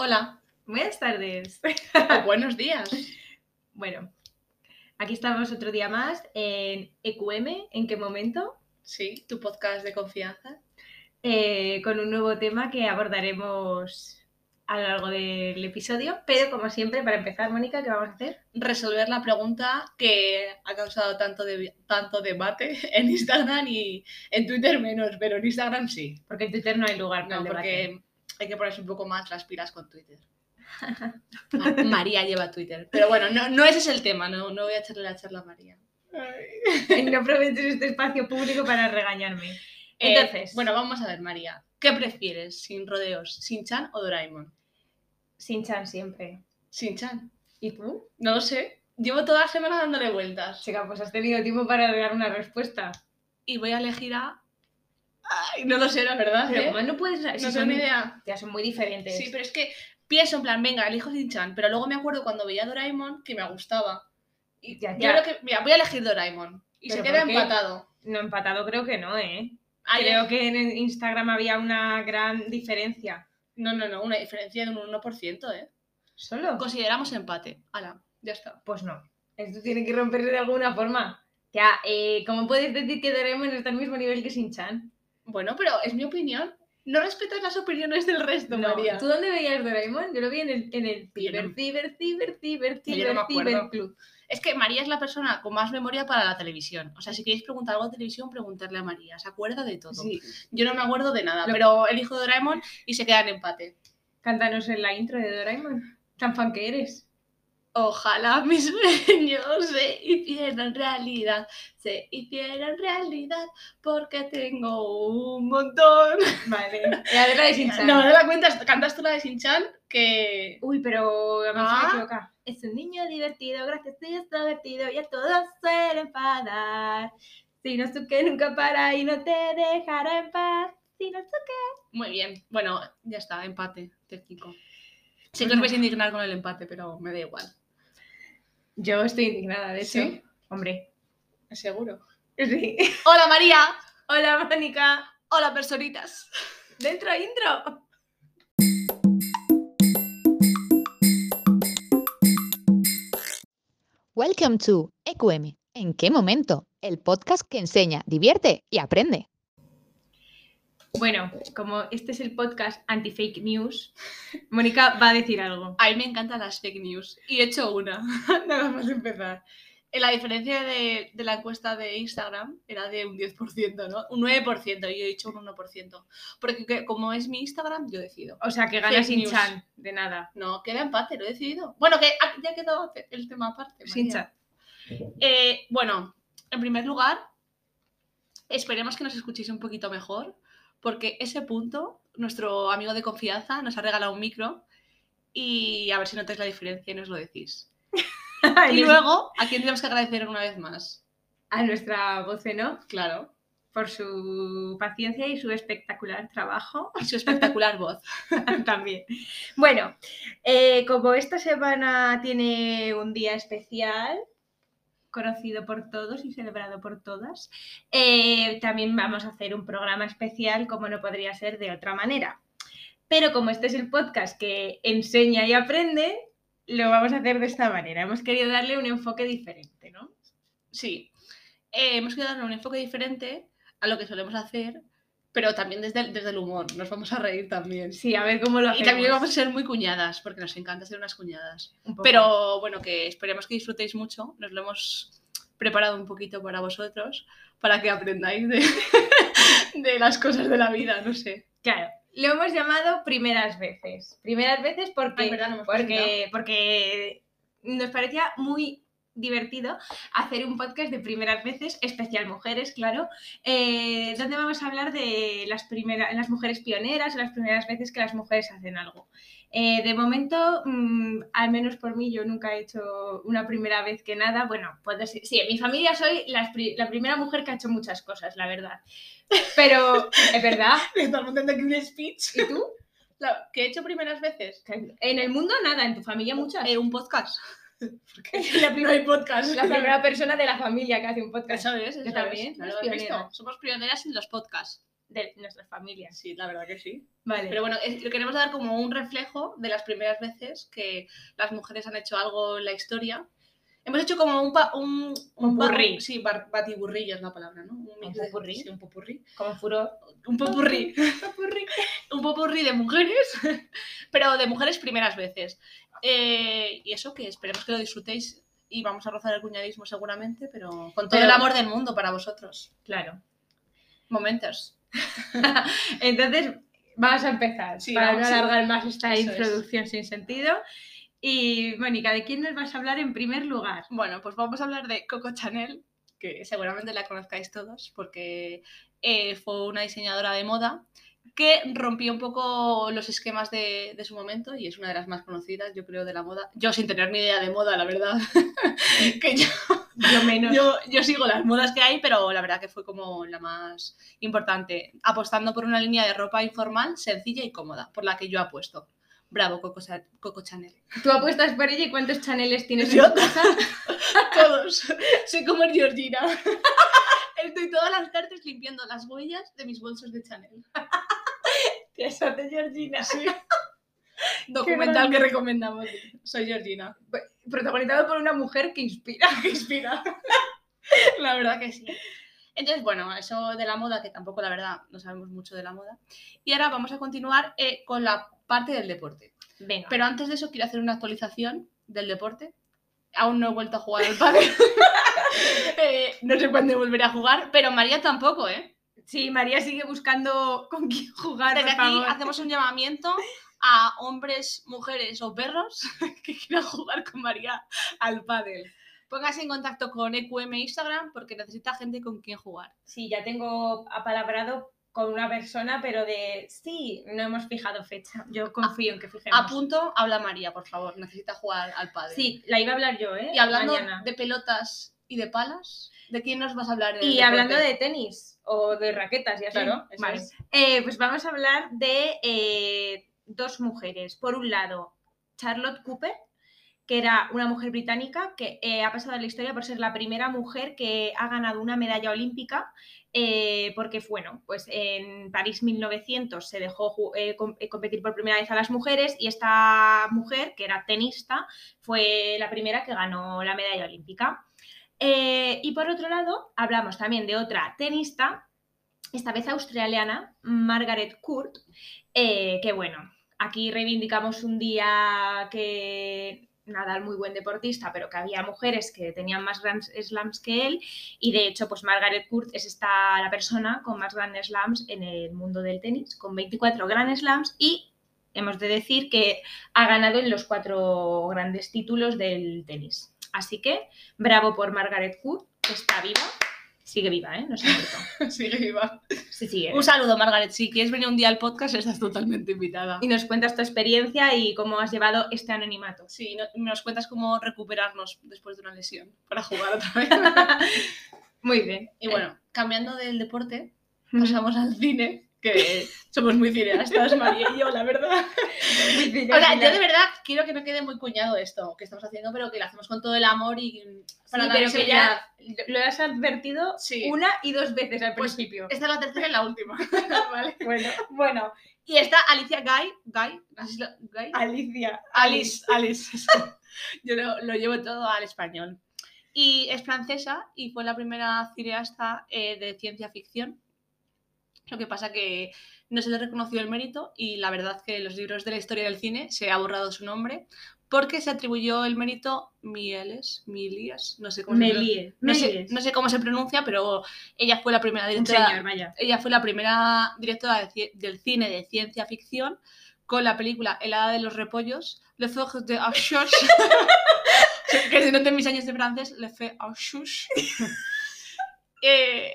Hola, Buenas tardes. o buenos días. Bueno, aquí estamos otro día más en EQM, ¿en qué momento? Sí, tu podcast de confianza. Eh, con un nuevo tema que abordaremos a lo largo del episodio, pero como siempre, para empezar, Mónica, ¿qué vamos a hacer? Resolver la pregunta que ha causado tanto, de- tanto debate en Instagram y en Twitter menos, pero en Instagram sí. Porque en Twitter no hay lugar para No, el debate. porque hay que ponerse un poco más las pilas con Twitter. Ma- María lleva Twitter. Pero bueno, no, no ese es el tema, no, no voy a echarle la charla a María. no aproveches este espacio público para regañarme. Eh, Entonces, bueno, vamos a ver, María. ¿Qué prefieres? ¿Sin rodeos? ¿Sin-chan o Doraemon? sin chan siempre. Sin-chan. ¿Y tú? No lo sé. Llevo toda la semana dándole vueltas. Chica, pues has tenido tiempo para dar una respuesta. Y voy a elegir a. Ay, no lo sé, la verdad. Pero ¿eh? como no puedes... No si tengo son, ni idea. ya son muy diferentes. Sí, pero es que pienso en plan, venga, elijo Shin-chan, pero luego me acuerdo cuando veía Doraemon que me gustaba. Y Ya, yo creo que, mira, voy a elegir Doraemon. Y se ¿Pero queda empatado. No, empatado creo que no, ¿eh? Ay, Creo que en Instagram había una gran diferencia. No, no, no, una diferencia de un 1%, ¿eh? ¿Solo? Consideramos empate. Hala, ya está. Pues no. Esto tiene que romperse de alguna forma. Ya, eh, ¿cómo puedes decir que Doraemon está al mismo nivel que Shin-Chan? Bueno, pero es mi opinión. No respetas las opiniones del resto, No, María. ¿Tú dónde veías Doraemon? Yo lo vi en el, en el ciber, ciber, ciber, ciber, ciber, no ciber club. Es que María es la persona con más memoria para la televisión. O sea, si queréis preguntar algo de televisión, preguntarle a María. Se acuerda de todo. Sí. Yo no me acuerdo de nada, Lo- pero elijo Doraemon y se queda en empate. Cántanos en la intro de Doraemon. Tan fan que eres. Ojalá mis sueños se hicieran realidad, se hicieran realidad, porque tengo un montón. Vale. Y a ver la de Shin-Chan. No, no la cuentas, cantas tú la de Shin-Chan, que... Uy, pero a Ah. me equivoca. Es un niño divertido, gracioso y extrovertido, y a todos suele enfadar. Si no que nunca para y no te dejará en paz. Si no Muy bien, bueno, ya está, empate técnico. Sé que os vais a indignar con el empate, pero me da igual. Yo estoy indignada, de hecho. ¿Sí? Hombre. Seguro. Sí. Hola María, Hola, Mónica. hola personitas. Dentro intro. Welcome to EQM. ¿En qué momento? El podcast que enseña, divierte y aprende. Bueno, como este es el podcast anti-fake news, Mónica va a decir algo. A mí me encantan las fake news y he hecho una, nada más empezar. Eh, La diferencia de, de la encuesta de Instagram era de un 10%, ¿no? Un 9%, y yo he dicho un 1%. Porque que- como es mi Instagram, yo decido. O sea, que gana Fake sin chan, de nada. No, queda empate, lo he decidido. Bueno, que ah, ya quedó el tema aparte. Sin chan. Eh, bueno, en primer lugar, esperemos que nos escuchéis un poquito mejor, porque ese punto, nuestro amigo de confianza nos ha regalado un micro y a ver si notáis la diferencia y nos lo decís. Y luego, ¿a quién tenemos que agradecer una vez más? a nuestra voz, ¿no? Claro, Por su paciencia y su espectacular trabajo. y su espectacular voz. También. Bueno, eh, como esta semana tiene un día especial, conocido por todos y celebrado por todas, eh, también vamos a hacer un programa especial como no podría ser de otra manera. Pero como este es el podcast que enseña y aprende, lo vamos a hacer de esta manera. Hemos querido darle un enfoque diferente, ¿no? Sí, eh, hemos querido darle un enfoque diferente a lo que solemos hacer, pero también desde el, desde el humor. Nos vamos a reír también. Sí, a ver cómo lo Y hacemos. también vamos a ser muy cuñadas, porque nos encanta ser unas cuñadas. Un. Pero bueno, que esperemos que disfrutéis mucho. Nos lo hemos preparado un poquito para vosotros, para que aprendáis de, de las cosas de la vida, no sé. Claro, lo hemos llamado primeras veces. Primeras veces porque, Ay, verdad, no porque, porque nos parecía muy divertido hacer un podcast de primeras veces, especial mujeres, claro, eh, donde vamos a hablar de las, primeras, las mujeres pioneras las primeras veces que las mujeres hacen algo. Eh, de momento, mm, al menos por mí, yo nunca he hecho una primera vez que nada. Bueno, puedo sí, en mi familia soy pri- la primera mujer que ha hecho muchas cosas, la verdad. Pero, ¿es verdad? Estás montando aquí un speech. ¿Y tú? La- que he hecho primeras veces. En el mundo nada, en tu familia muchas. Eh, un podcast. la, No hay podcast. la primera persona de la familia que hace un podcast. Eso es, Yo eso también, es. ¿No lo visto? Somos pioneras en los podcasts. de nuestras familias. Sí, la verdad que sí. Vale. Pero bueno, es- lo queremos dar como un reflejo de las primeras veces que las mujeres han hecho algo en la historia. Hemos hecho como un... pa- un, Un popurrí. Sí, bar- batiburrillo es la palabra, ¿no? Un, de- popurrí. sí, un popurrí. Como furor. Un popurrí. un popurrí de mujeres, pero de mujeres primeras veces. Eh, y eso que esperemos que lo disfrutéis y vamos a rozar el cuñadismo seguramente, pero con todo Pero- el amor del mundo para vosotros. Claro. Momentos. Entonces, vamos a empezar. Sí, para no alargar más esta Eso es. introducción sin sentido. Y, Mónica, ¿de quién nos vas a hablar en primer lugar? Bueno, pues vamos a hablar de Coco Chanel, que seguramente la conozcáis todos, porque eh, fue una diseñadora de moda que rompió un poco los esquemas de, de su momento y es una de las más conocidas, yo creo, de la moda. Yo sin tener ni idea de moda, la verdad, que yo, Yo menos. yo, yo sigo las modas que hay, pero la verdad que fue como la más importante, apostando por una línea de ropa informal, sencilla y cómoda, por la que yo apuesto. Bravo, Coco, Coco Chanel. Tú apuestas por ella y cuántos chaneles tienes Yo- en tu casa. Todos. Soy como Georgina. Estoy todas las tardes limpiando las huellas de mis bolsos de Chanel. Eso de Georgina. Sí. Documental que recomendamos. Soy Georgina. Protagonizado por una mujer que inspira. Que inspira. La verdad que sí. Entonces, bueno, eso de la moda, que tampoco la verdad no sabemos mucho de la moda. Y ahora vamos a continuar eh, con la parte del deporte. Venga. Pero antes de eso quiero hacer una actualización del deporte. Aún no he vuelto a jugar al pádel. Eh, no sé cuándo volveré a jugar, pero María tampoco, ¿eh? Sí, María sigue buscando con quién jugar, Desde por aquí favor. hacemos un llamamiento a hombres, mujeres o perros que quieran jugar con María al pádel. Póngase en contacto con EQM Instagram porque necesita gente con quien jugar. Sí, ya tengo apalabrado con una persona, pero de sí, no hemos fijado fecha. Yo confío en que fijemos. A punto, habla María, por favor. Necesita jugar al pádel. Sí, la iba a hablar yo, ¿eh? Y hablando Mañana. de pelotas y de palas, ¿de quién nos vas a hablar? Y hablando de tenis o de raquetas, ya Claro, Vale. Eh, pues vamos a hablar de eh, dos mujeres. Por un lado, Charlotte Cooper, que era una mujer británica que eh, ha pasado a la historia por ser la primera mujer que ha ganado una medalla olímpica, eh, porque, bueno, pues en París 1900 se dejó eh, competir por primera vez a las mujeres y esta mujer, que era tenista, fue la primera que ganó la medalla olímpica. Eh, y por otro lado, hablamos también de otra tenista, esta vez australiana, Margaret Court, eh, que bueno, aquí reivindicamos un día que Nadal muy buen deportista, pero que había mujeres que tenían más Grand Slams que él y de hecho pues Margaret Court es esta la persona con más Grand Slams en el mundo del tenis, con 24 Grand Slams y hemos de decir que ha ganado en los cuatro grandes títulos del tenis. Así que bravo por Margaret Court, que está viva. Sigue viva, ¿eh? No se ha muerto. Sigue viva. Sí, sigue. Un saludo, Margaret. Si quieres venir un día al podcast, estás totalmente invitada. Y nos cuentas tu experiencia y cómo has llevado este anonimato. Sí, no- nos cuentas cómo recuperarnos después de una lesión para jugar otra vez. Muy bien. y bueno, cambiando del deporte, pasamos al cine, que somos muy cineastas, María y yo, la verdad. muy O sea, yo de verdad quiero que no quede muy cuñado esto que estamos haciendo, pero que lo hacemos con todo el amor y para Sí, pero que ya lo has advertido Sí. una y dos veces al Pues, principio. Esta es la tercera y la última. ¿vale? Bueno, Bueno, y está Alicia Guy, Guy, Guy? Alicia. Alice, Alice. Yo lo, lo llevo todo al español. Y es francesa y fue la primera cineasta eh, de ciencia ficción. Lo que pasa que no se le reconoció el mérito y la verdad que en los libros de la historia del cine se ha borrado su nombre porque se atribuyó el mérito Mieles, Milias, no sé cómo se pronuncia. Melie. No sé, Méliès. no sé cómo se pronuncia, pero ella fue la primera directora señor, ella fue la primera directora de del cine de ciencia ficción con la película El hada de los repollos, Le Feu de Auchus, que si no te mis años de francés, Le Feu Auchus. eh,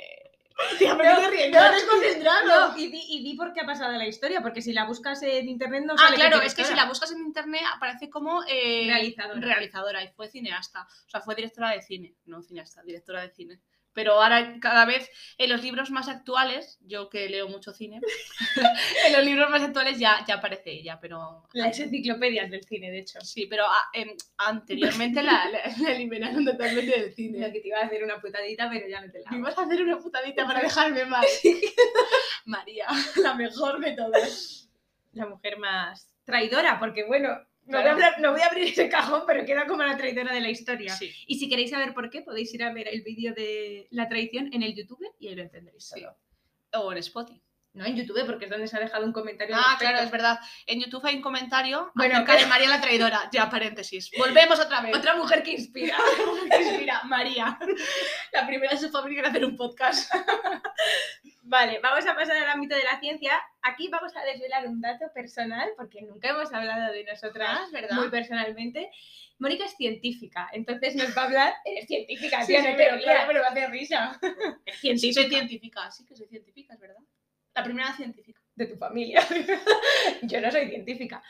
tía, ¿por qué te ríes? No, concentrado. No, y di, y di por qué ha pasado la historia, porque si la buscas en internet no Ah, sale claro, qué es que si la buscas en internet aparece como eh, Realizadora. realizadora y fue cineasta. O sea, fue directora de cine, no cineasta, directora de cine. Pero ahora cada vez en los libros más actuales, yo que leo mucho cine, en los libros más actuales ya, ya aparece ella, pero... Las enciclopedias del cine, de hecho. Sí, pero a- em, anteriormente la, la- la eliminaron totalmente del cine. que te iba a hacer una putadita, pero ya no te la Me ibas a hacer una putadita para dejarme mal. María, la mejor de todas. La mujer más traidora, porque bueno, no, Claro. voy a hablar- no voy a abrir ese cajón, pero queda como la traidora de la historia. Sí. Y si queréis saber por qué, podéis ir a ver el vídeo de la traición en el YouTube y ahí lo entenderéis. Sí. todo. O en Spotify. No en YouTube, porque es donde se ha dejado un comentario. Ah, claro, es verdad. En YouTube hay un comentario Bueno, acerca de María la traidora. Ya, paréntesis. Volvemos otra vez. Otra mujer que inspira. Mira, María. La primera de su familia en hacer un podcast. Vale, vamos a pasar al ámbito de la ciencia. Aquí vamos a desvelar un dato personal, porque nunca hemos hablado de nosotras Ah, verdad. muy personalmente. Mónica es científica, entonces nos va a hablar. Eres científica, Sí, sí, pero, claro, pero me hace risa. Es Sí, científica soy científica. Sí que soy científica, es verdad. La primera científica. de tu familia. Yo no soy científica.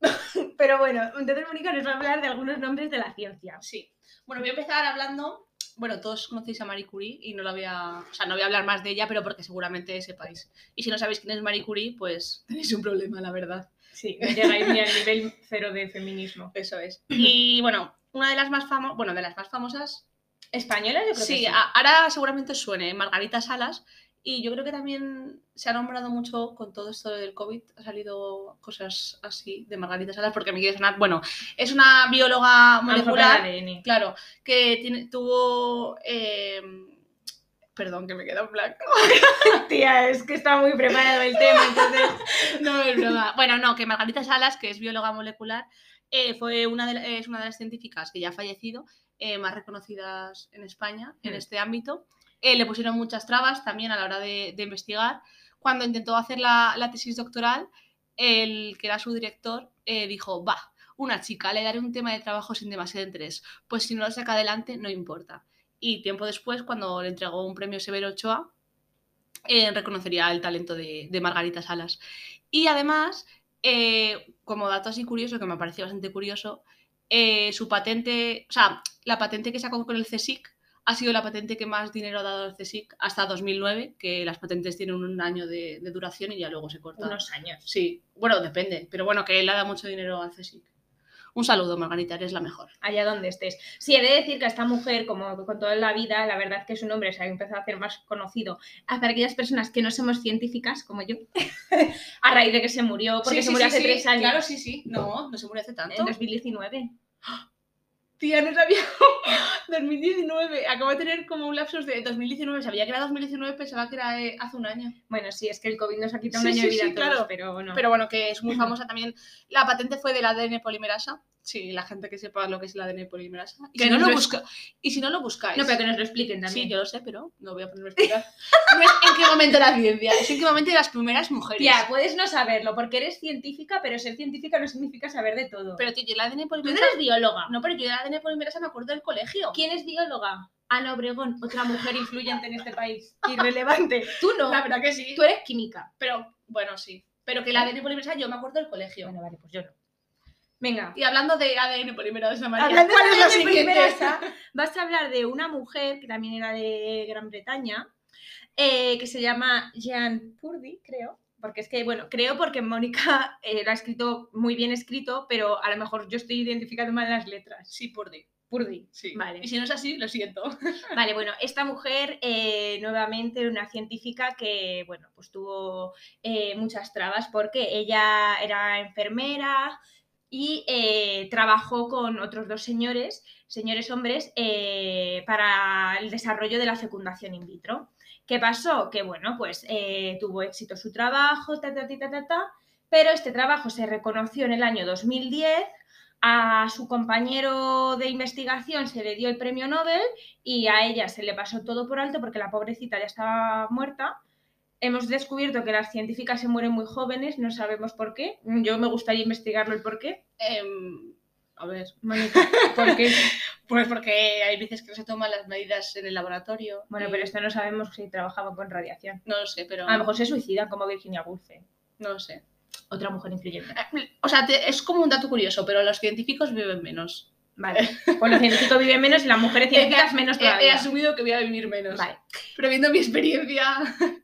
Pero bueno, entonces Mónica nos va a hablar de algunos nombres de la ciencia. Sí. Bueno, voy a empezar hablando. Bueno, todos conocéis a Marie Curie y no la voy a. O sea, no voy a hablar más de ella, pero porque seguramente sepáis. Y si no sabéis quién es Marie Curie, pues tenéis un problema, la verdad. Sí, no llegáis ni al nivel cero de feminismo. Eso es. Y bueno, una de las más famosas. Bueno, de las más famosas ¿Española? Yo creo Sí, que sí. a- ahora seguramente suene Margarita Salas y yo creo que también se ha nombrado mucho con todo esto del COVID, ha salido cosas así de Margarita Salas porque me quiere sonar, bueno, es una bióloga molecular, ADN. claro, que tiene, tuvo... eh, perdón, que me queda en blanco. Tía, es que está muy preparado el tema, entonces. No, es broma. Bueno, no, que Margarita Salas, que es bióloga molecular, eh, fue una de, la- es una de las científicas que ya ha fallecido, eh, más reconocidas en España en Mm. este ámbito. Eh, le pusieron muchas trabas también a la hora de, investigar. Cuando intentó hacer la, tesis doctoral, el que era su director eh, dijo, va, una chica, le daré un tema de trabajo sin demasiado interés, pues si no lo saca adelante, no importa. Y tiempo después, cuando le entregó un premio Severo Ochoa, eh, reconocería el talento de, Margarita Salas. Y además, como dato así curioso, que me pareció bastante curioso, su patente, o sea, la patente que sacó con el CSIC ha sido la patente que más dinero ha dado al CSIC hasta 2009, que las patentes tienen un año de, de duración y ya luego se cortan. Unos años. Sí, bueno, depende, pero bueno, que él ha dado mucho dinero al CSIC. Un saludo, Margarita, eres la mejor. allá donde estés. Sí, he de decir que esta mujer, como con toda la vida, la verdad que su nombre se ha empezado a hacer más conocido para aquellas personas que no somos científicas, como yo, a raíz de que se murió, porque se murió hace tres años, Claro, sí, sí. No, no se murió hace tanto. en 2019. Tía, no sabía. 2019. Acabo de tener como un lapsus de 2019. Sabía que era 2019, pensaba que era eh, hace un año. Bueno, sí, es que el COVID nos ha quitado Sí, un año sí, de vida sí, a todos, claro. pero bueno. Pero bueno, que es muy famosa también. La patente fue del ADN polimerasa. Sí, la gente que sepa lo que es el ADN polimerasa. Y, Que si, no lo busca... y si no lo buscáis. no, pero que nos lo expliquen también. Sí, yo lo sé, pero no voy a ponerme a explicar. No es en qué momento la ciencia, es en qué momento de las primeras mujeres. Tía, puedes no saberlo, porque eres científica, pero ser científica no significa saber de todo. Pero tío, yo el ADN tú polimerasa. eres bióloga. No, pero yo el ADN polimerasa me acuerdo del colegio. ¿Quién es bióloga? Ana Obregón, otra mujer influyente en este país. Irrelevante. Tú no. La verdad que sí. Tú eres química. Pero, bueno, sí. Pero que el ADN polimerasa yo me acuerdo del colegio. Bueno, vale, pues yo no. Venga. Y hablando de ADN polimerasa, María, Hablando ¿cuál de es la siguiente? vas a hablar de una mujer que también era de Gran Bretaña, eh, que se llama Jean Purdy, creo. Porque es que, bueno, creo porque Mónica eh, lo ha escrito muy bien escrito, pero a lo mejor yo estoy identificando mal las letras. Sí, por D. Purdy. Sí. Vale. Y si no es así, lo siento. Vale, bueno, esta mujer eh, nuevamente era una científica que, bueno, pues tuvo eh, muchas trabas porque ella era enfermera y eh, trabajó con otros dos señores, señores hombres, eh, para el desarrollo de la fecundación in vitro. ¿Qué pasó? Que, bueno, pues eh, tuvo éxito su trabajo, ta, ta, ta, ta, pero este trabajo se reconoció en el año 2010 a su compañero de investigación se le dio el premio Nobel y a ella se le pasó todo por alto porque la pobrecita ya estaba muerta. Hemos descubierto que las científicas se mueren muy jóvenes, no sabemos por qué. Yo me gustaría investigarlo el por qué. Em, a ver. Mónica, ¿por qué? Pues porque hay veces que no se toman las medidas en el laboratorio. Bueno, y- pero esto no sabemos si trabajaba con radiación. No lo sé, pero. A lo mejor se suicida como Virginia Woolf, No lo sé. otra mujer influyente. O sea, te- es como un dato curioso, pero los científicos viven menos. Vale. Pues los científicos viven menos y las mujeres científicas menos He, he todavía. asumido que voy a vivir menos. Vale. Pero viendo mi experiencia,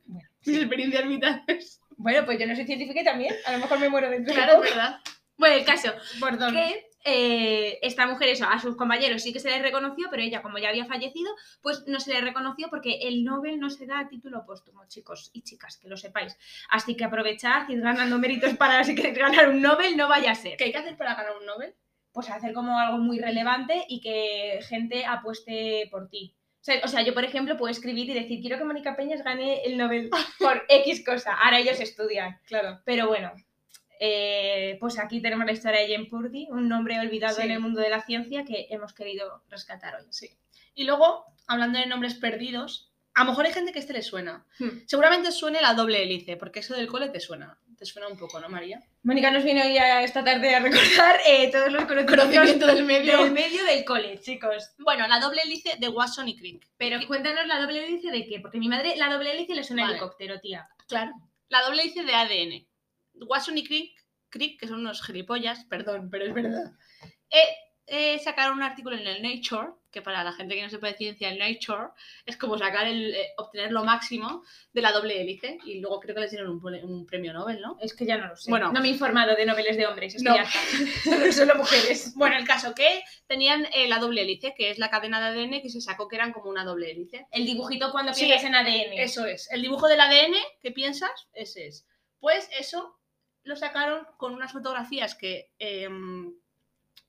Bueno, mis experiencias vitales. Bueno, pues yo no soy científica y también. A lo mejor me muero dentro de Claro, es verdad. Bueno, el caso, Perdón. que eh, esta mujer, eso, a sus compañeros sí que se les reconoció, pero ella, como ya había fallecido, pues no se le reconoció porque el Nobel no se da a título póstumo, chicos y chicas, que lo sepáis. Así que aprovechad, ir ganando méritos para si queréis ganar un Nobel, no vaya a ser. ¿Qué hay que hacer para ganar un Nobel? Pues hacer como algo muy relevante y que gente apueste por ti. O sea, yo, por ejemplo, puedo escribir y decir, quiero que Mónica Peñas gane el Nobel por X cosa. Ahora ellos estudian. Claro. Pero bueno, eh, pues aquí tenemos la historia de Jane Purdy, un nombre olvidado Sí. en el mundo de la ciencia que hemos querido rescatar hoy. Sí. Y luego, hablando de nombres perdidos, a lo mejor hay gente que este le suena. Hmm. Seguramente suene la doble hélice, porque eso del cole te suena. Te suena un poco, ¿no, María? Mónica nos viene hoy a esta tarde a recordar eh, todos los conocimientos Conocimiento del medio. del medio del cole, chicos. Bueno, la doble hélice de Watson y Crick. Pero cuéntanos la doble hélice de qué, porque mi madre la doble hélice le suena Vale. helicóptero, tía. Claro. La doble hélice de ADN. Watson y Crick, Crick que son unos gilipollas, perdón, pero es verdad. Eh, eh, sacaron un artículo en el Nature, que para la gente que no sepa de ciencia, el Nature es como sacar el, eh, obtener lo máximo de la doble hélice. Y luego creo que les dieron un, premio Nobel, ¿no? Es que ya no lo sé. Bueno. no me he informado de noveles de hombres, es No. que ya está. Solo mujeres. Bueno, el caso que tenían eh, la doble hélice, que es la cadena de ADN que se sacó que eran como una doble hélice. El dibujito cuando Sí, piensas en ADN. Eso es. El dibujo del ADN que piensas, ese es. Pues eso lo sacaron con unas fotografías que em,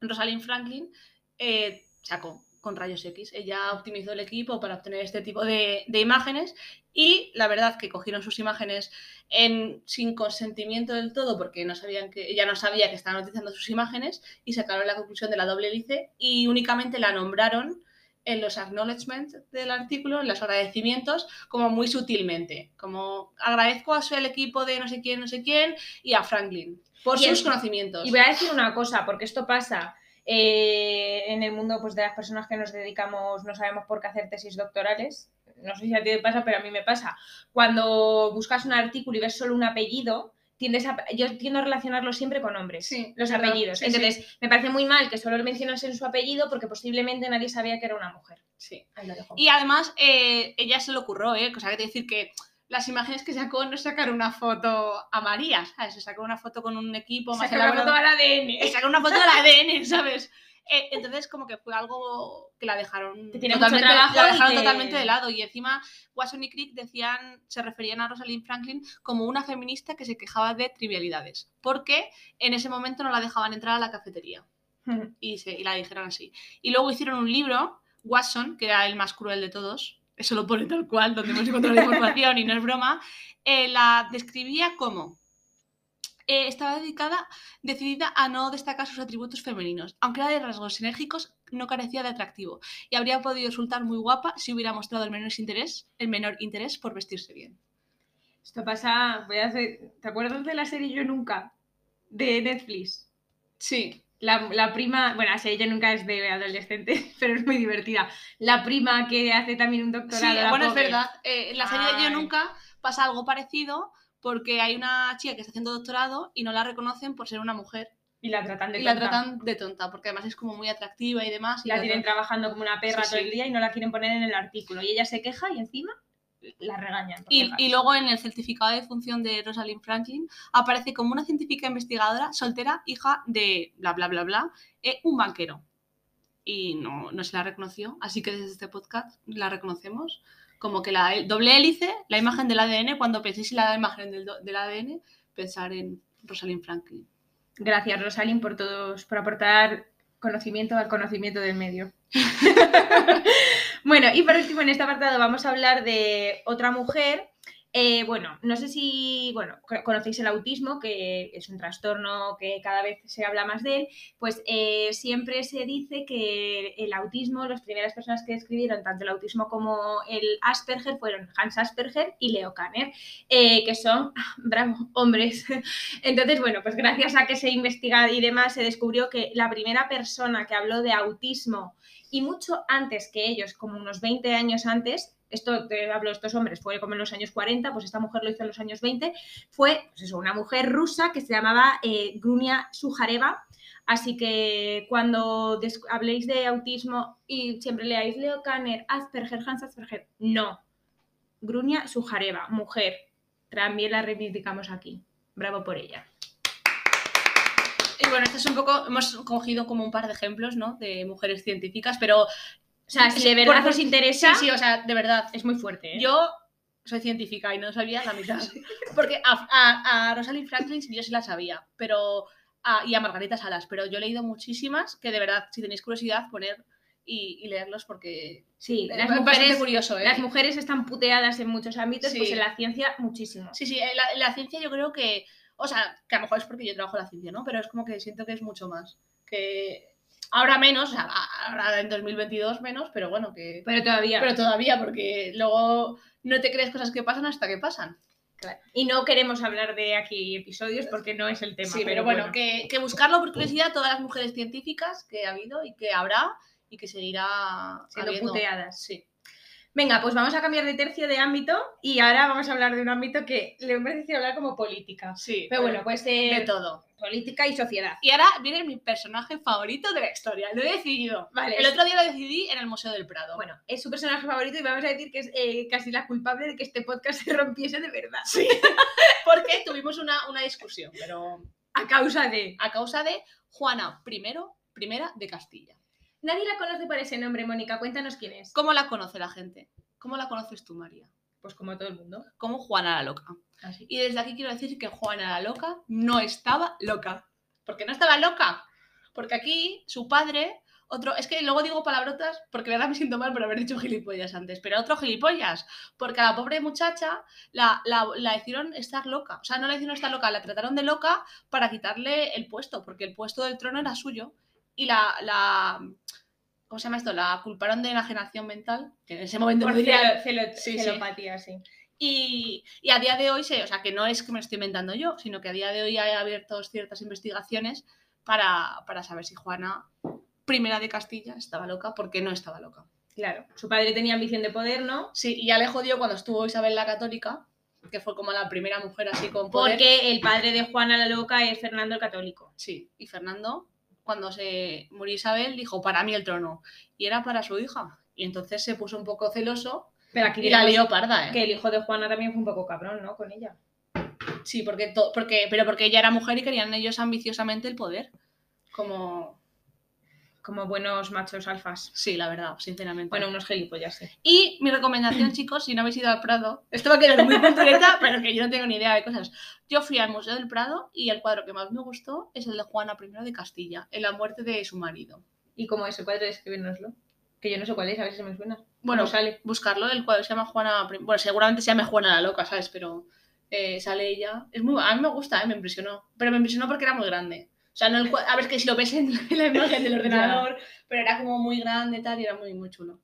Rosalind Franklin eh, sacó con rayos X. Ella optimizó el equipo para obtener este tipo de, imágenes y la verdad que cogieron sus imágenes en, sin consentimiento del todo porque no sabían que ella no sabía que estaban utilizando sus imágenes y sacaron la conclusión de la doble hélice y únicamente la nombraron en los acknowledgements del artículo, en los agradecimientos, como muy sutilmente, como agradezco a su el equipo de no sé quién, no sé quién y a Franklin por Y sus conocimientos. Y voy a decir una cosa, porque esto pasa eh, en el mundo pues, de las personas que nos dedicamos, no sabemos por qué hacer tesis doctorales. No sé si a ti te pasa, pero a mí me pasa. Cuando buscas un artículo y ves solo un apellido, tiendes a, yo tiendo a relacionarlo siempre con hombres. Sí, Los verdad. apellidos. Sí, sí. Entonces, me parece muy mal que solo mencionas en su apellido porque posiblemente nadie sabía que era una mujer. Sí. Ahí lo dejo. Y además, eh, ella se le ocurrió, ¿eh? O sea, que decir que las imágenes que sacó no sacaron una foto a María, ¿sabes? Se sacó una foto con un equipo más Saca una foto al ADN. Sacaron una foto del ADN, ¿sabes? Eh, entonces, como que fue algo que la dejaron, Que tiene mucho totalmente, trabajo la y dejaron que- totalmente de lado. Y encima, Watson y Crick decían, se referían a Rosalind Franklin como una feminista que se quejaba de trivialidades, porque en ese momento no la dejaban entrar a la cafetería y, se, y la dijeron así. Y luego hicieron un libro, Watson, que era el más cruel de todos, eso lo pone tal cual, donde hemos encontrado la información y no es broma, eh, la describía como eh, estaba dedicada, decidida a no destacar sus atributos femeninos. Aunque era de rasgos enérgicos, no carecía de atractivo y habría podido resultar muy guapa si hubiera mostrado el menor interés, el menor interés por vestirse bien. Esto pasa, voy a hacer, ¿te acuerdas de la serie Yo Nunca? De Netflix. Sí, La, la prima, bueno, la serie Yo Nunca es de adolescente, pero es muy divertida. La prima que hace también un Sí, doctorado. la bueno, es pobre. verdad. Eh, en la serie de Yo Ay. Nunca pasa algo parecido porque hay una chica que está haciendo doctorado y no la reconocen por ser una mujer. Y la tratan de y la tonta. tratan de tonta, porque además es como muy atractiva y demás. Y La la tienen trabajando como una perra Sí, todo sí. el día y no la quieren poner en el artículo. Y ella se queja y encima la regañan. y, y luego en el certificado de función de Rosalind Franklin aparece como una científica investigadora soltera, hija de bla bla bla bla, eh, un banquero. Y no, no se la reconoció, así que desde este podcast la reconocemos como que la doble hélice, la imagen del ADN, cuando penséis en la imagen del, del ADN, pensar en Rosalind Franklin. Gracias, Rosalind, por todos, por aportar conocimiento al conocimiento del medio. bueno, y por último, en este apartado vamos a hablar de otra mujer. Eh, bueno, no sé si bueno, co- conocéis el autismo, que es un trastorno que cada vez se habla más de él. Pues eh, siempre se dice que el autismo, las primeras personas que describieron tanto el autismo como el Asperger fueron Hans Asperger y Leo Kanner, eh, que son, bravo, hombres. Entonces, bueno, pues gracias a que se investiga y demás, se descubrió que la primera persona que habló de autismo y mucho antes que ellos, como unos 20 años antes, esto te hablo de estos hombres, fue como en los años 40, pues esta mujer lo hizo en los años 20, fue pues eso, una mujer rusa que se llamaba eh, Grunia Sujareva. Así que cuando habléis de autismo y siempre leáis Leo Kanner, Asperger, Hans Asperger, no. Grunia Sujareva, mujer. También la reivindicamos aquí. Bravo por ella. Y bueno, esto es un poco, hemos cogido como un par de ejemplos, ¿no? De mujeres científicas, pero O sea, si de verdad por- os interesa, sí, sí, o sea, de verdad. es muy fuerte. ¿eh? Yo soy científica y no sabía la mitad. Porque a, a, a Rosalind Franklin yo sí la sabía, pero a- y a Margarita Salas, pero yo he leído muchísimas que de verdad, si tenéis curiosidad, poner y, y leerlos porque sí, es las bastante mujeres, curioso, ¿eh? las mujeres están puteadas en muchos ámbitos, Sí. pues en la ciencia muchísimo. Sí, sí, en la, en la ciencia yo creo que, o sea, que a lo mejor es porque yo trabajo en la ciencia, ¿no? Pero es como que siento que es mucho más. Que ahora menos, o sea, a- ahora en 2022 menos, pero bueno, que... Pero todavía. Pero todavía, porque luego no te crees cosas que pasan hasta que pasan. Claro. Y no queremos hablar de aquí episodios porque no es el tema. Sí, pero bueno, Que, que buscarlo por curiosidad todas las mujeres científicas que ha habido y que habrá y que seguirá siendo habiendo. puteadas. Sí. Venga, pues vamos a cambiar de tercio de ámbito y ahora vamos a hablar de un ámbito que le hemos decidido hablar como política. Sí. Pero bueno, pues de todo. política y sociedad. Y ahora viene mi personaje favorito de la historia. Lo he decidido. Vale. El otro día lo decidí en el Museo del Prado. Bueno, es su personaje favorito y vamos a decir que es eh, casi la culpable de que este podcast se rompiese de verdad. Sí. Porque tuvimos una, una discusión, pero A causa de. a causa de Juana I, primera de Castilla. Nadie la conoce por ese nombre, Mónica. Cuéntanos quién es. ¿Cómo la conoce la gente? ¿Cómo la conoces tú, María? Pues como todo el mundo. Como Juana la Loca. Así. Y desde aquí quiero decir que Juana la Loca no estaba loca. ¿Por qué no estaba loca? Porque aquí su padre, otro, es que luego digo palabrotas porque verdad me siento mal por haber dicho gilipollas antes, pero otro gilipollas, porque a la pobre muchacha la, la, la hicieron estar loca. O sea, no la hicieron estar loca, la trataron de loca para quitarle el puesto, porque el puesto del trono era suyo. Y la, la ¿cómo se llama esto? La culparon de enajenación mental, que en ese momento Por diría- celo- celo- Sí, sí. y, y a día de hoy, se, o sea, que no es que me lo estoy inventando yo, sino que a día de hoy hay abiertos ciertas investigaciones para, para saber si Juana, primera de Castilla, estaba loca, porque no estaba loca. Claro. Su padre tenía ambición de poder, ¿no? Sí, y ya le jodió cuando estuvo Isabel la Católica, que fue como la primera mujer así con poder. Porque el padre de Juana la Loca es Fernando el Católico. Sí, y Fernando, cuando se murió Isabel, dijo, para mí el trono, y era para su hija. Y entonces se puso un poco celoso Pero aquí y la lió parda, ¿eh? que el hijo de Juana también fue un poco cabrón, ¿no? Con ella. Sí, porque, porque, pero porque ella era mujer y querían ellos ambiciosamente el poder. Como... Como buenos machos alfas. Sí, la verdad, sinceramente. Bueno, unos gilipollas, sí. y mi recomendación, chicos, si no habéis ido al Prado, esto va a quedar muy concreta, pero que yo no tengo ni idea de cosas. Yo fui al Museo del Prado y el cuadro que más me gustó es el de Juana I de Castilla, en la muerte de su marido. ¿Y cómo es el cuadro? Describirnoslo. Que yo no sé cuál es, a ver si me suena. Bueno, buscarlo, el cuadro se llama Juana... I- Bueno, seguramente se llama Juana la Loca, ¿sabes? Pero eh, sale ella. Es muy... A mí me gusta, ¿eh? me impresionó. Pero me impresionó porque era muy grande. O sea, no el A ver, que si lo ves en, la imagen del ordenador, pero era como muy grande y tal, y era muy, muy chulo.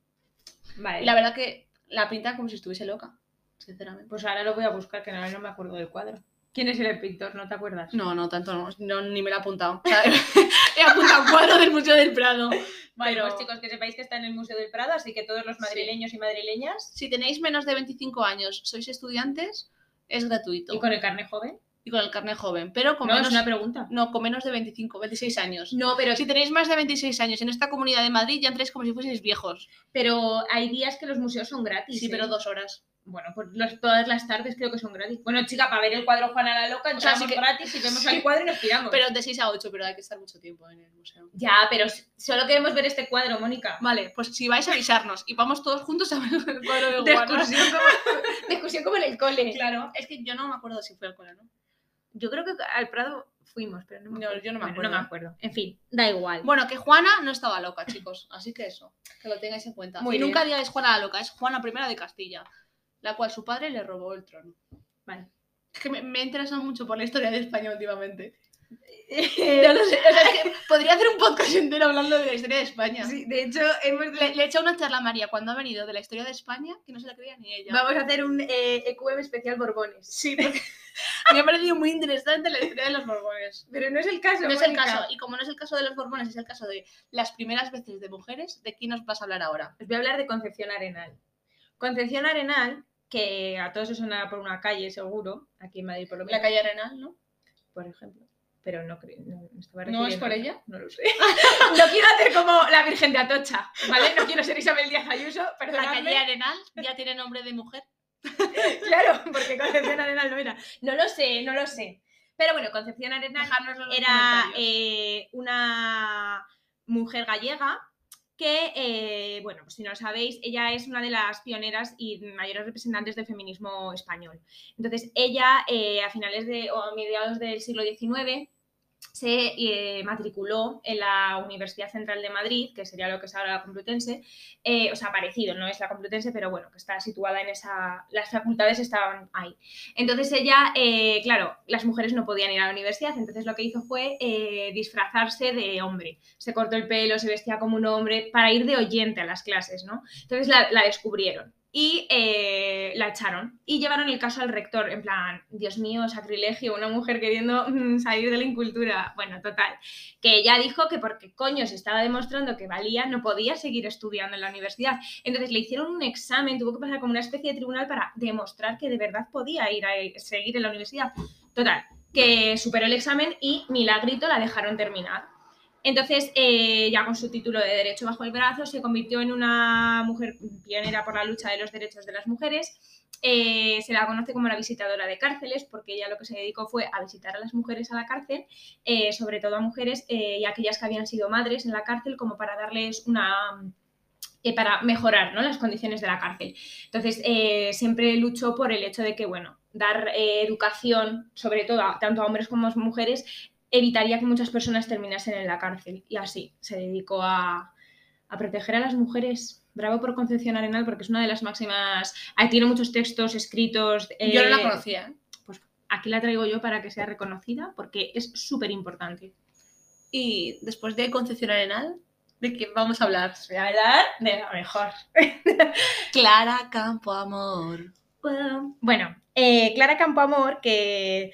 Vale. Y la verdad que la pinta como si estuviese loca, sinceramente. Pues ahora lo voy a buscar, que no, no me acuerdo del cuadro. ¿Quién es el pintor? ¿No te acuerdas? No, no, tanto no, no, ni me lo he apuntado. He apuntado un cuadro del Museo del Prado. Vale, Pero pues chicos, que sepáis que está en el Museo del Prado, así que todos los madrileños y madrileñas. si tenéis menos de 25 años, sois estudiantes, es gratuito. ¿Y con el carne joven? Y con el carnet joven, pero con No, menos, es una pregunta. no, con menos de 25, 26 años. No, pero, Si tenéis más de 26 años en esta comunidad de Madrid, ya entráis como si fueseis viejos. pero hay días que los museos son gratis. Sí, ¿eh? pero dos horas. Bueno, pues los- todas las tardes creo que son gratis. Bueno, chica, para ver el cuadro Juana la Loca, O sea, entramos sí que- gratis y vemos el cuadro y nos piramos. Pero de 6 a 8, pero hay que estar mucho tiempo en el museo. Ya, pero solo queremos ver este cuadro, Mónica. Vale, pues si vais a avisarnos y vamos todos juntos a ver el cuadro de Juana. excursión como, de excursión como en el cole. Claro, es que yo no me acuerdo si fue al cole, ¿no? Yo creo que al Prado fuimos, pero no me No, acuerdo. yo no me Bueno, acuerdo. no me acuerdo. En fin, da igual. Bueno, que Juana no estaba loca, chicos. Así que eso, que lo tengáis en cuenta. Muy y nunca bien. digáis Juana la loca, es Juana I de Castilla, la cual su padre le robó el trono. Vale. Es que me, me he interesado mucho por la historia de España últimamente. Eh, No lo sé, o sea, es que podría hacer un podcast entero hablando de la historia de España. sí, de hecho, hemos Le, le he echado una charla a María cuando ha venido de la historia de España que no se la creía ni ella. Vamos a hacer un eh, EQM especial Borbones. Sí, porque me ha parecido muy interesante la historia de los Borbones. Pero no es el caso. No es el caso, y como no es el caso de los Borbones, es el caso de las primeras veces de mujeres, ¿de quién nos vas a hablar ahora? Os voy a hablar de Concepción Arenal. Concepción Arenal, que a todos os suena por una calle seguro, aquí en Madrid por lo menos, La calle Arenal, ¿no? por ejemplo. Pero no creo. No, me estaba ¿No es por ella? No lo sé. no quiero hacer como la Virgen de Atocha, ¿vale? No quiero ser Isabel Díaz Ayuso, La perdonadme. calle Arenal ya tiene nombre de mujer. Claro, porque Concepción Arenal no era. No lo sé, no lo sé. Pero bueno, Concepción Arenal era eh, una mujer gallega que, eh, bueno, pues si no lo sabéis, ella es una de las pioneras y mayores representantes del feminismo español. Entonces, ella eh, a finales de o a mediados del siglo XIX se eh, matriculó en la Universidad Central de Madrid, que sería lo que es ahora la Complutense, eh, o sea, parecido, no es la Complutense, pero bueno, que está situada en esa, las facultades estaban ahí. Entonces ella, eh, claro, las mujeres no podían ir a la universidad, entonces lo que hizo fue disfrazarse de hombre. Se cortó el pelo, se vestía como un hombre para ir de oyente a las clases, ¿no? Entonces la descubrieron y eh, la echaron y llevaron el caso al rector, en plan, Dios mío, sacrilegio, una mujer queriendo mm, salir de la incultura. Bueno, total, que ella dijo que porque coño se estaba demostrando que valía, no podía seguir estudiando en la universidad. Entonces le hicieron un examen, tuvo que pasar como una especie de tribunal para demostrar que de verdad podía ir a seguir en la universidad. Total, que superó el examen y milagrito la dejaron terminar. Entonces, eh, ya con su título de Derecho bajo el brazo, se convirtió en una mujer pionera por la lucha de los derechos de las mujeres. Eh, se la conoce como la visitadora de cárceles porque ella lo que se dedicó fue a visitar a las mujeres a la cárcel, eh, sobre todo a mujeres y aquellas que habían sido madres en la cárcel, como para darles una para mejorar ¿no? las condiciones de la cárcel. Entonces, siempre luchó por el hecho de que, bueno, dar educación, sobre todo tanto a hombres como a mujeres, evitaría que muchas personas terminasen en la cárcel. Y así se dedicó a, a proteger a las mujeres. Bravo por Concepción Arenal, porque es una de las máximas. Ahí tiene muchos textos escritos. Yo no la eh, conocía. ¿eh? Pues aquí la traigo yo para que sea reconocida, porque es súper importante. Y después de Concepción Arenal, ¿de qué vamos a hablar? Voy a hablar de la mejor. Clara Campo Amor. Bueno, eh, Clara Campoamor, que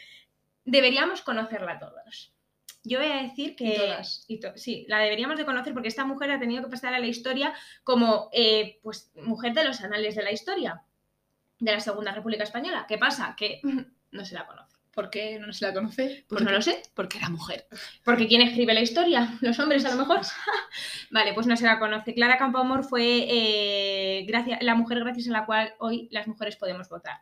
deberíamos conocerla todos. Yo voy a decir que... Y todas. y to- sí, la deberíamos de conocer porque esta mujer ha tenido que pasar a la historia como eh, pues, mujer de los anales de la historia de la Segunda República Española. ¿Qué pasa? Que no se la conoce. ¿Por qué no se la conoce? Pues no lo sé. Porque era mujer. Porque ¿quién escribe la historia? ¿Los hombres a lo mejor? vale, pues no se la conoce. Clara Campoamor fue eh, la mujer gracias a la cual hoy las mujeres podemos votar.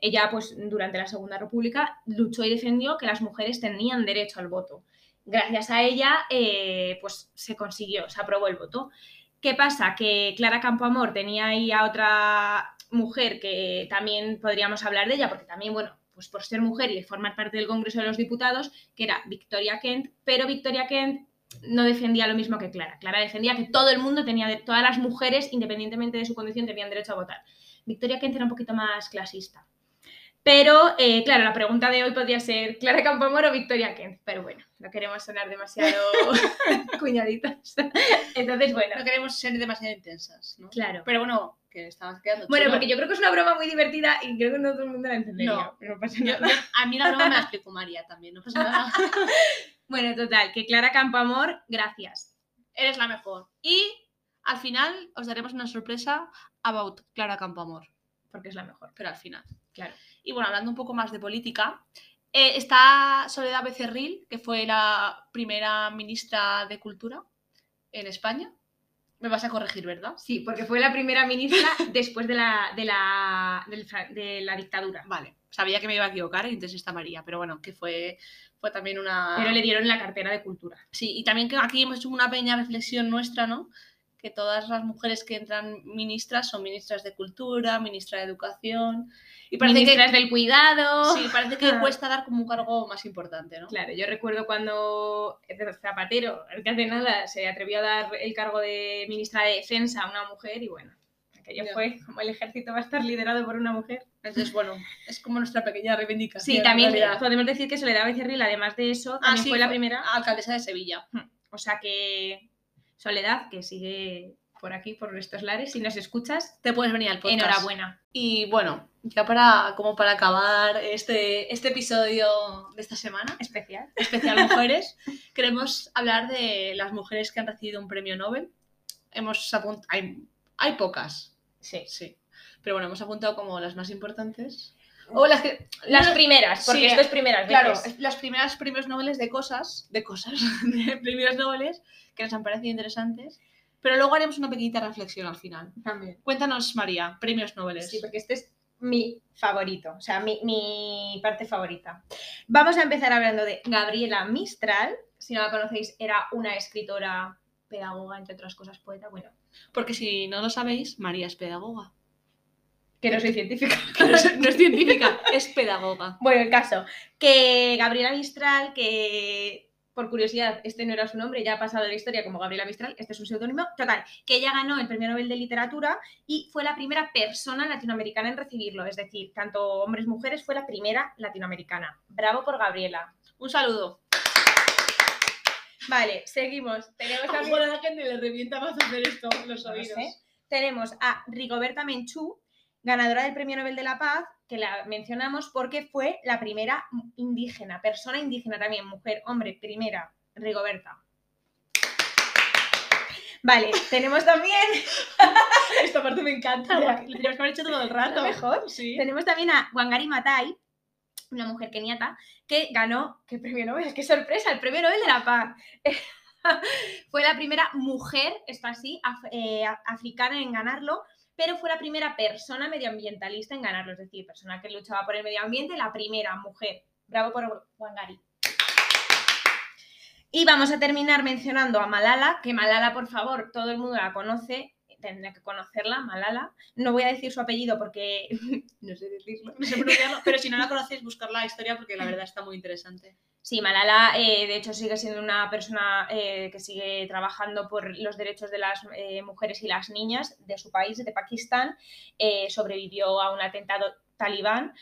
Ella, pues, durante la Segunda República luchó y defendió que las mujeres tenían derecho al voto. Gracias a ella, eh, pues, se consiguió, se aprobó el voto. ¿Qué pasa? Que Clara Campoamor tenía ahí a otra mujer que también podríamos hablar de ella, porque también, bueno, pues por ser mujer y formar parte del Congreso de los Diputados, que era Victoria Kent, pero Victoria Kent no defendía lo mismo que Clara. Clara defendía que todo el mundo tenía, todas las mujeres, independientemente de su condición, tenían derecho a votar. Victoria Kent era un poquito más clasista. Pero, eh, claro, la pregunta de hoy podría ser Clara Campoamor o Victoria Kent. Pero bueno, no queremos sonar demasiado cuñaditas. Entonces, bueno, No queremos ser demasiado intensas, ¿no? claro. Pero bueno, que estabas quedando Bueno, porque yo creo que es una broma muy divertida y creo que no todo el mundo la entendería. No. pero no pasa nada. yo- a mí la broma me la explicó María también, no pasa nada. Bueno, total, que Clara Campoamor, gracias. Eres la mejor. Y al final os daremos una sorpresa about Clara Campoamor, Porque es la mejor. pero al final. Claro. Y bueno, hablando un poco más de política, eh, está Soledad Becerril, que fue la primera ministra de Cultura en España. Me vas a corregir, ¿verdad? Sí, porque fue la primera ministra después de la, de la, de la dictadura. Vale, sabía que me iba a equivocar y entonces está María, pero bueno, que fue, fue también una... Pero le dieron la cartera de cultura. Sí, y también que aquí hemos hecho una pequeña reflexión nuestra, ¿no? Que todas las mujeres que entran ministras son ministras de cultura, ministra de educación. Y parece Ministras del cuidado. que, sí, parece que cuesta dar como un cargo más importante, ¿no? Claro, yo recuerdo cuando Zapatero, que hace nada, se atrevió a dar el cargo de ministra de Defensa a una mujer y bueno, aquello fue como el ejército va a estar liderado por una mujer. Entonces, bueno, es como nuestra pequeña reivindicación. Sí, también podemos decir que Soledad Becerril, además de eso, Ah, también sí, fue la primera. alcaldesa de Sevilla. O sea que Soledad, que sigue por aquí, por estos lares, si nos escuchas, Te puedes venir al podcast. enhorabuena. Y bueno, ya para, como para acabar este, este episodio de esta semana, Especial. especial mujeres, queremos hablar de las mujeres que han recibido un premio Nobel. Hemos apunt- hay, hay pocas, Sí. sí. Pero bueno, hemos apuntado como las más importantes. O las, que, las No, primeras, porque sí, esto es primeras Claro, veces. las primeras premios Nobel de cosas, de cosas, de premios Nobel que nos han parecido interesantes. Pero luego haremos una pequeñita reflexión al final. También. Cuéntanos, María, premios Nobel. Sí, porque este es mi favorito, o sea, mi, mi parte favorita. Vamos a empezar hablando de Gabriela Mistral. Si no la conocéis, era una escritora, pedagoga, entre otras cosas, poeta. Bueno, Porque si no lo sabéis, María es pedagoga. Que no soy científica. no es, no es científica, es pedagoga. Bueno, el caso, que Gabriela Mistral, que por curiosidad, este no era su nombre, ya ha pasado en la historia como Gabriela Mistral, este es un seudónimo, total, que ella ganó el Premio Nobel de Literatura y fue la primera persona latinoamericana en recibirlo, es decir, tanto hombres y mujeres, fue la primera latinoamericana. Bravo por Gabriela. Un saludo. Vale, seguimos. Tenemos A también- la gente le revienta más hacer esto los No oídos. sé. Tenemos a Rigoberta Menchú, ganadora del Premio Nobel de la Paz, que la mencionamos porque fue la primera indígena, persona indígena también, mujer, hombre, primera, Rigoberta. Vale, tenemos también, Esta parte me encanta. Lo que haber hecho todo el rato. mejor, Sí. tenemos también a Wangari Maathai, una mujer keniata, que ganó, ¿qué premio Nobel? ¡Qué sorpresa! El Premio Nobel de la Paz. fue la primera mujer, esto así, af- eh, africana en ganarlo, pero fue la primera persona medioambientalista en ganarlo, es decir, persona que luchaba por el medio ambiente, la primera mujer. Bravo por Wangari. Y vamos a terminar mencionando a Malala, que Malala, por favor, todo el mundo la conoce, tendrá que conocerla, Malala. No voy a decir su apellido porque no sé decirlo. No sé pronunciarlo, pero si no la conocéis, buscar la historia porque la verdad está muy interesante. Sí, Malala, eh, de hecho, sigue siendo una persona eh, que sigue trabajando por los derechos de las eh, mujeres y las niñas de su país, de Pakistán. Sobrevivió a un atentado talibán,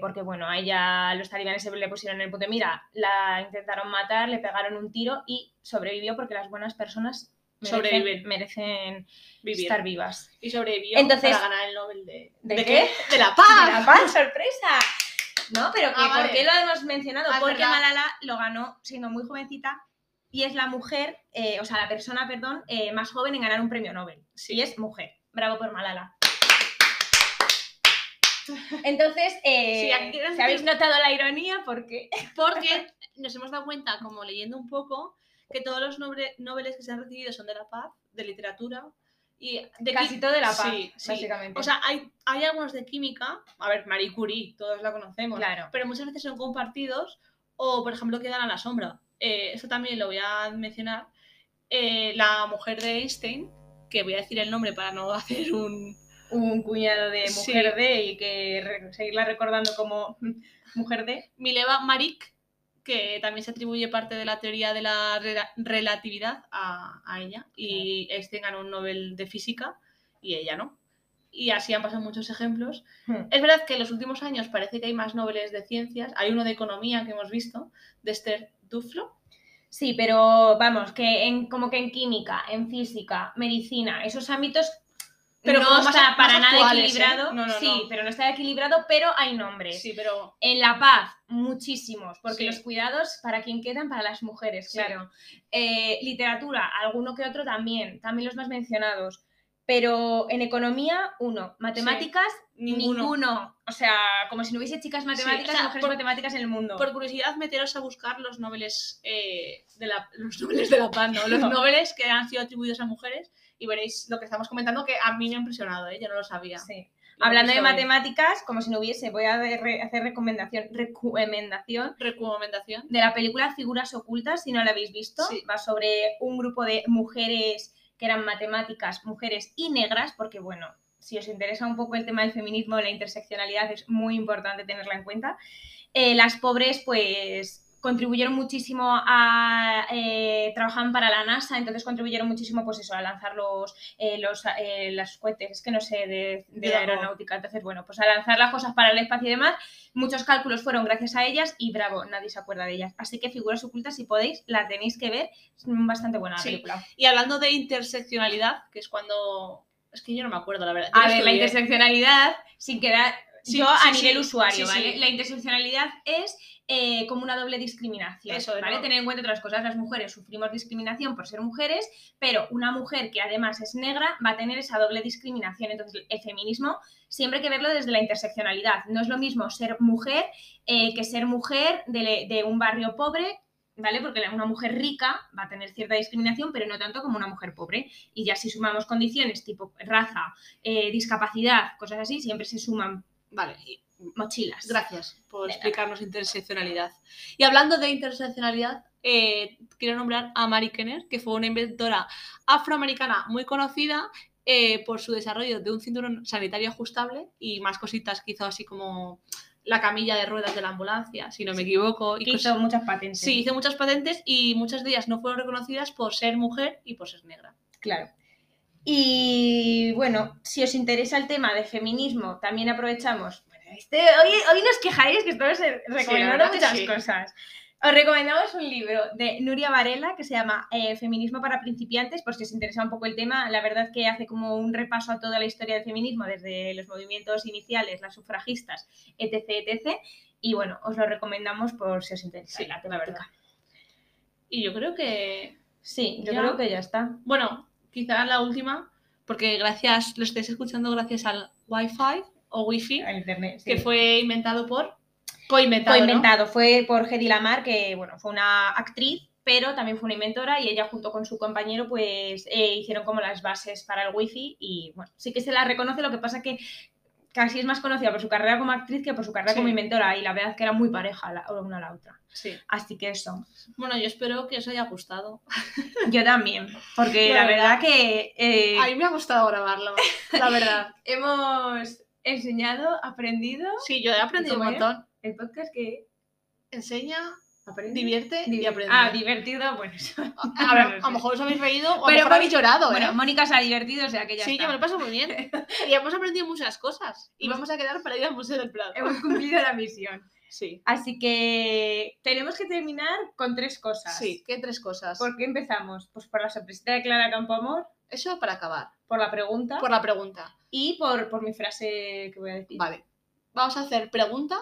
porque bueno, a ella los talibanes se le pusieron en el punto de mira, la intentaron matar, le pegaron un tiro y sobrevivió porque las buenas personas merecen, Sobreviven. merecen Vivir. estar vivas. Y sobrevivió Entonces- para ganar el Nobel de... ¿De qué? qué? De la ¡De paz. la paz, sorpresa! No, pero que, Ah, vale. ¿por qué lo hemos mencionado? Ah, Porque verdad. Malala lo ganó siendo muy jovencita y es la mujer, eh, o sea, la persona, perdón, eh, más joven en ganar un premio Nobel. Y es mujer. Bravo por Malala. Entonces, eh, Sí, habéis notado la ironía, porque Porque nos hemos dado cuenta, como leyendo un poco, que todos los Nobeles que se han recibido son de la paz, de literatura y de casi todo de la paz, Sí, sí. básicamente. O sea, hay, hay algunos de química, a ver, Marie Curie, todos la conocemos, claro. pero muchas veces son compartidos o, por ejemplo, quedan a la sombra. Eh, eso también lo voy a mencionar. Eh, la mujer de Einstein, que voy a decir el nombre para no hacer un... Un cuñado de Sí. mujer de y que re- seguirla recordando como mujer de. Mileva Marik, que también se atribuye parte de la teoría de la rela- relatividad a, a ella. Y Einstein ganó un Nobel de física y ella no. Y así han pasado muchos ejemplos. Hmm. Es verdad que en los últimos años parece que hay más Nobeles de ciencias. Hay uno de economía que hemos visto, de Esther Duflo. Sí, pero vamos, que en, como que en química, en física, medicina, esos ámbitos Pero no más- está más para nada actuales, ¿eh? equilibrado. No, no, sí, pero no está equilibrado, pero hay nombres. Sí, pero En La Paz, muchísimos, porque Sí. los cuidados, ¿para quién quedan? Para las mujeres, Sí. claro. Eh, literatura, alguno que otro también, también los más mencionados. Pero en economía, uno. Matemáticas, ninguno. ninguno. O sea, como si no hubiese chicas matemáticas, o sea, mujeres por- matemáticas en el mundo. Por curiosidad, meteros a buscar los noveles eh, de la, los noveles de la paz, ¿no? Los No. noveles que han sido atribuidos a mujeres y veréis lo que estamos comentando que a mí me ha impresionado, ¿eh? Yo no lo sabía. Sí. Hablando de matemáticas, como si no hubiese, voy a re- hacer recomendación, recomendación Recomendación. de la película Figuras Ocultas, si no la habéis visto. Sí. Va sobre un grupo de mujeres que eran matemáticas, mujeres y negras, porque bueno, si os interesa un poco el tema del feminismo, la interseccionalidad es muy importante tenerla en cuenta. Eh, las pobres, pues contribuyeron muchísimo a eh, trabajaban para la NASA entonces contribuyeron muchísimo pues eso a lanzar los eh, los eh, las cohetes es que no sé de, de aeronáutica. Entonces bueno pues a lanzar las cosas para el espacio y demás. Muchos cálculos fueron gracias a ellas y bravo nadie se acuerda de ellas. Así que figuras ocultas si podéis la tenéis que ver es bastante buena la Sí. película. Y hablando de interseccionalidad, que es cuando. Es que yo no me acuerdo, la verdad. Yo a ver la interseccionalidad sin quedar Sí, yo sí, a nivel usuario vale la interseccionalidad es eh, como una doble discriminación. Eso, ¿vale? ¿no? Tener en cuenta otras cosas, las mujeres sufrimos discriminación por ser mujeres, pero una mujer que además es negra va a tener esa doble discriminación. Entonces, el feminismo siempre hay que verlo desde la interseccionalidad. No es lo mismo ser mujer eh, que ser mujer de, de un barrio pobre. ¿Vale? Porque una mujer rica va a tener cierta discriminación, pero no tanto como una mujer pobre. Y ya si sumamos condiciones tipo raza, eh, discapacidad, cosas así, siempre se suman Vale, mochilas. gracias por explicarnos interseccionalidad. Y hablando de interseccionalidad, eh, quiero nombrar a Mary Kenner, que fue una inventora afroamericana muy conocida eh, por su desarrollo de un cinturón sanitario ajustable y más cositas que hizo así como la camilla de ruedas de la ambulancia, si no me equivoco. Y cosas- hizo muchas patentes. Sí, hizo muchas patentes y muchas de ellas no fueron reconocidas por ser mujer y por ser negra. Claro. Y bueno, si os interesa el tema de feminismo, también aprovechamos. Este, hoy, hoy nos quejáis que estamos eh, recomendando muchas sí. cosas. Os recomendamos un libro de Nuria Varela que se llama eh, Feminismo para principiantes, por si os interesa un poco el tema. La verdad que hace como un repaso a toda la historia del feminismo, desde los movimientos iniciales, las sufragistas, etc. etc. Y bueno, os lo recomendamos por si os interesa Sí, la temática. Y yo creo que Sí, yo Ya. creo que ya está. Bueno, quizá la última, porque gracias, lo estáis escuchando gracias al Wi-Fi o Wi-Fi, A internet. que fue inventado por. Coinventado. Fue ¿no? inventado, fue por Hedy Lamar, que bueno, fue una actriz, pero también fue una inventora y ella junto con su compañero pues eh, hicieron como las bases para el wifi y bueno, sí que se la reconoce, lo que pasa que casi es más conocida por su carrera como actriz que por su carrera Sí. como inventora y la verdad es que era muy pareja la, una a la otra. Sí. Así que eso, Bueno, yo espero que os haya gustado. yo también, porque La la, verdad. verdad que eh, A mí me ha gustado grabarlo, la verdad. hemos enseñado, aprendido Sí, yo he aprendido un montón. el podcast que Enseña, aprende. divierte y aprende. Ah, divertido, bueno, eso. a, ver, a lo mejor os habéis reído o a lo Pero mejor habéis llorado, ¿eh? Bueno, Mónica se ha divertido, o sea que ya sí, está. yo me lo paso muy bien. Y hemos aprendido muchas cosas. Y vamos a quedar para ir al Museo del Prado. Hemos cumplido la misión. Sí. Así que tenemos que terminar con tres cosas. Sí, ¿qué tres cosas? ¿Por qué empezamos? Pues por la sorpresita de Clara Campoamor, Eso para acabar. por la pregunta Por la pregunta. y por, por mi frase que voy a decir. Vale. Vamos a hacer pregunta,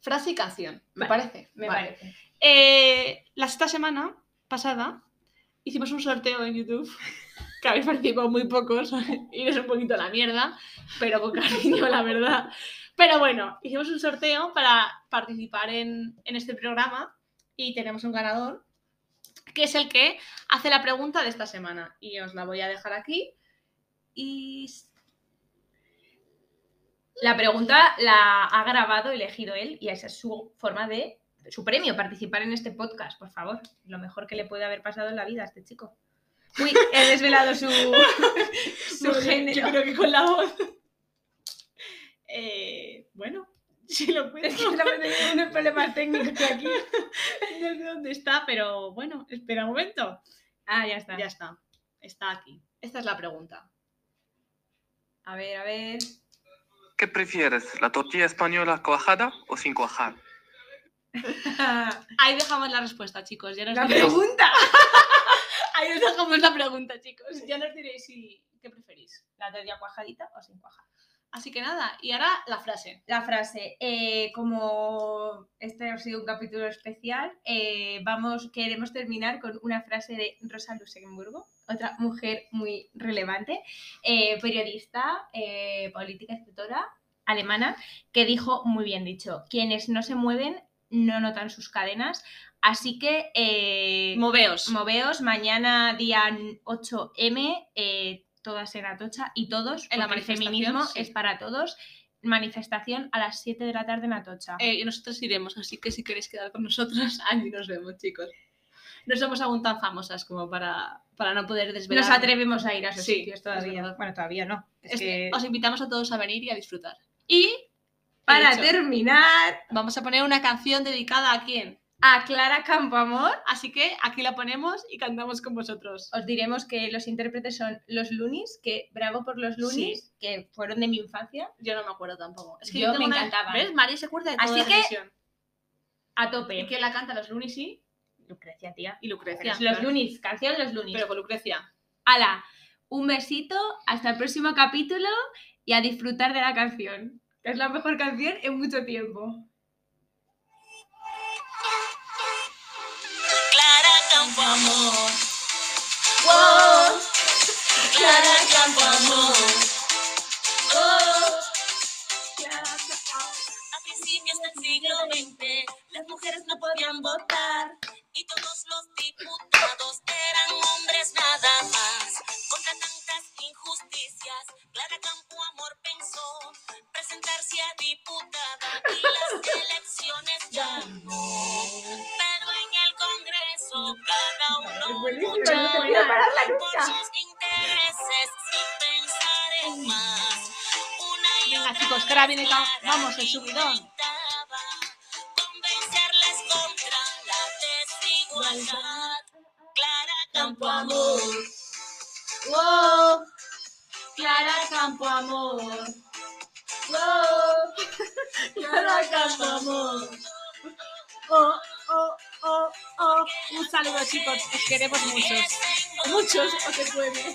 frase y canción. ¿Me Vale, parece? Me Vale. parece. Eh, la esta semana pasada hicimos un sorteo en YouTube que habéis participado muy pocos y es un poquito la mierda, pero con cariño, la verdad. Pero bueno, hicimos un sorteo para participar en, en este programa y tenemos un ganador que es el que hace la pregunta de esta semana y os la voy a dejar aquí y La pregunta la ha grabado, elegido él, y esa es su forma de. su premio, participar en este podcast, por favor. Lo mejor que le puede haber pasado en la vida a este chico. Uy, he desvelado su, su género. Yo creo que con la voz. Eh, bueno, si lo Es puedes. que estamos teniendo unos problemas técnicos aquí. No sé dónde está, pero bueno, espera un momento. Ah, ya está. Ya está. Está aquí. Esta es la pregunta. A ver, a ver. ¿Qué prefieres, la tortilla española cuajada o sin cuajar? Ahí dejamos la respuesta, chicos. Ya nos La diréis- pregunta. Ahí os dejamos la pregunta, chicos. Ya nos diréis si... qué preferís. La tortilla cuajadita o sin cuajar. Así que nada, y ahora la frase. La frase, eh, como este ha sido un capítulo especial, eh, vamos, queremos terminar con una frase de Rosa Luxemburgo, otra mujer muy relevante, eh, periodista, política, escritora alemana, que dijo muy bien dicho, quienes no se mueven no notan sus cadenas, así que Moveos. moveos mañana día 8M, eh, todas en Atocha y todos, En la porque el feminismo sí. es para todos. Manifestación a las 7 de la tarde en Atocha. Eh, y nosotros iremos, así que si queréis quedar con nosotros, allí nos vemos, chicos. No somos aún tan famosas como para, para no poder desvelar. Nos atrevemos a ir a esos Sí, sitios todavía. Bueno, todavía no. Es Es que que os invitamos a todos a venir y a disfrutar. Y para terminar, vamos a poner una canción dedicada a quién. A Clara Campoamor Así que aquí la ponemos y cantamos con vosotros. os diremos que los intérpretes son los Lunis, que bravo por los Lunis, que fueron de mi infancia, Yo no me acuerdo tampoco. Es que Yo tengo me encantaban. ¿Ves? Mari se acuerda de toda Así la que- a ¿Y tope. quién la canta? Los Lunis sí. Lucrecia, tía. Y Lucrecia. los claro. Lunis, canción Los Lunis. Pero con Lucrecia. Ala, un besito, hasta el próximo capítulo y a disfrutar de la canción. que Es la mejor canción en mucho tiempo. Campo Amor. Oh, Clara Campo Amor. Oh, Clara A principios del siglo XX, las mujeres no podían votar y todos los diputados eran hombres nada más. Contra tantas injusticias, Clara Campo Amor pensó presentarse a diputada y las elecciones ya no buenísimo. Mucho, no quiero pararla nunca. Venga, chicos, que ahora viene vamos, el subidón. Clara Campoamor. Wow, Clara Campo Amor. Wow, Clara Campo Amor. Oh, oh, oh, Un saludo, chicos. Os queremos muchos. Muchos, o se puede.